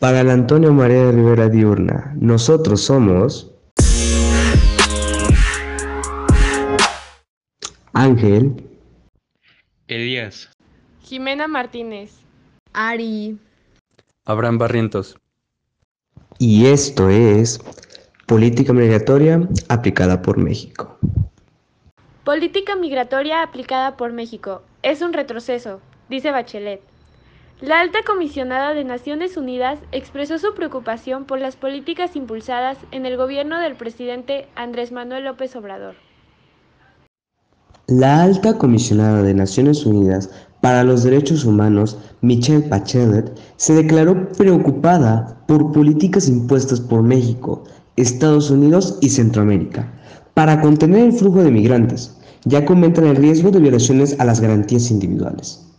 Para el Antonio María de Rivera Diurna, nosotros somos Ángel, Elías, Jimena Martínez, Ari, Abraham Barrientos. y esto es Política Migratoria aplicada por México. Política migratoria aplicada por México. Es un retroceso, dice Bachelet. La alta comisionada de Naciones Unidas expresó su preocupación por las políticas impulsadas en el gobierno del presidente Andrés Manuel López Obrador. La alta comisionada de Naciones Unidas para los Derechos Humanos, Michelle Bachelet, se declaró preocupada por políticas impuestas por México, Estados Unidos y Centroamérica para contener el flujo de migrantes, ya que aumentan el riesgo de violaciones a las garantías individuales.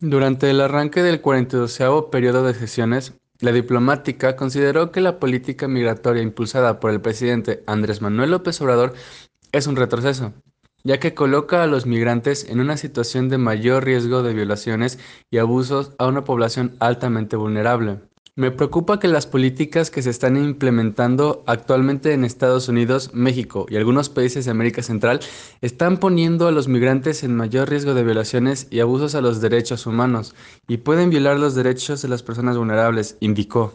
Durante el arranque del 42 periodo de sesiones, la diplomática consideró que la política migratoria impulsada por el presidente Andrés Manuel López Obrador es un retroceso, ya que coloca a los migrantes en una situación de mayor riesgo de violaciones y abusos a una población altamente vulnerable. Me preocupa que las políticas que se están implementando actualmente en Estados Unidos, México y algunos países de América Central están poniendo a los migrantes en mayor riesgo de violaciones y abusos a los derechos humanos y pueden violar los derechos de las personas vulnerables, indicó.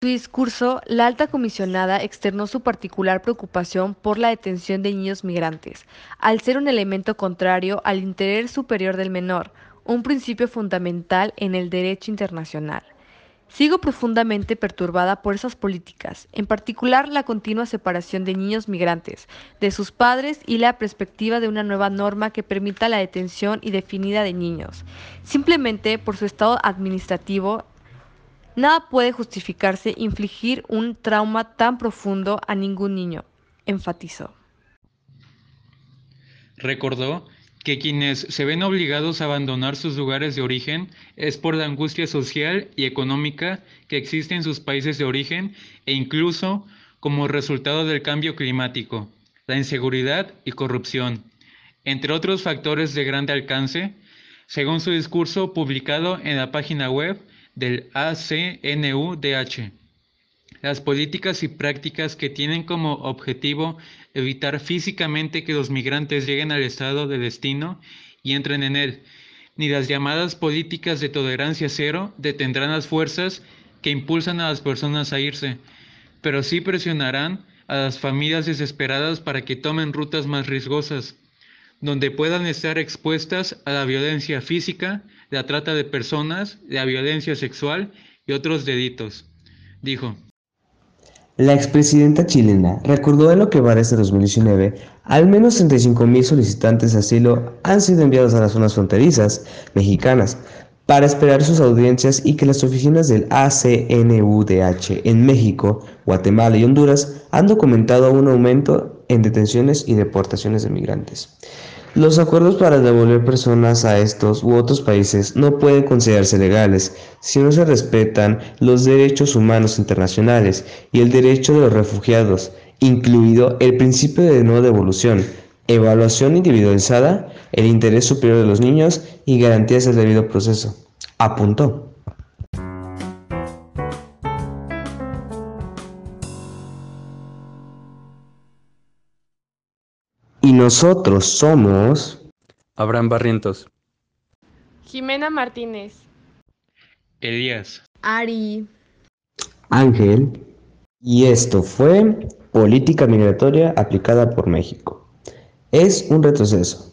su discurso, la alta comisionada externó su particular preocupación por la detención de niños migrantes, al ser un elemento contrario al interés superior del menor, un principio fundamental en el derecho internacional. Sigo profundamente perturbada por esas políticas, en particular la continua separación de niños migrantes, de sus padres y la perspectiva de una nueva norma que permita la detención indefinida de niños. Simplemente por su estado administrativo, nada puede justificarse infligir un trauma tan profundo a ningún niño, enfatizó. recordó que quienes se ven obligados a abandonar sus lugares de origen es por la angustia social y económica que existe en sus países de origen e incluso como resultado del cambio climático, la inseguridad y corrupción, entre otros factores de grande alcance, según su discurso publicado en la página web del ACNUDH. Las políticas y prácticas que tienen como objetivo evitar físicamente que los migrantes lleguen al estado de destino y entren en él, ni las llamadas políticas de tolerancia cero detendrán las fuerzas que impulsan a las personas a irse, pero sí presionarán a las familias desesperadas para que tomen rutas más riesgosas, donde puedan estar expuestas a la violencia física, la trata de personas, la violencia sexual y otros delitos, dijo. La expresidenta chilena recordó en lo que va desde 2019, al menos 35.000 solicitantes de asilo han sido enviados a las zonas fronterizas mexicanas para esperar sus audiencias y que las oficinas del ACNUDH en México, Guatemala y Honduras han documentado un aumento en detenciones y deportaciones de migrantes. Los acuerdos para devolver personas a estos u otros países no pueden considerarse legales si no se respetan los derechos humanos internacionales y el derecho de los refugiados, incluido el principio de no devolución, evaluación individualizada, el interés superior de los niños y garantías del debido proceso, apuntó. Y nosotros somos... Abraham Barrientos. Jimena Martínez, Elías, Ari, Ángel, y esto fue Política Migratoria aplicada por México. Es un retroceso,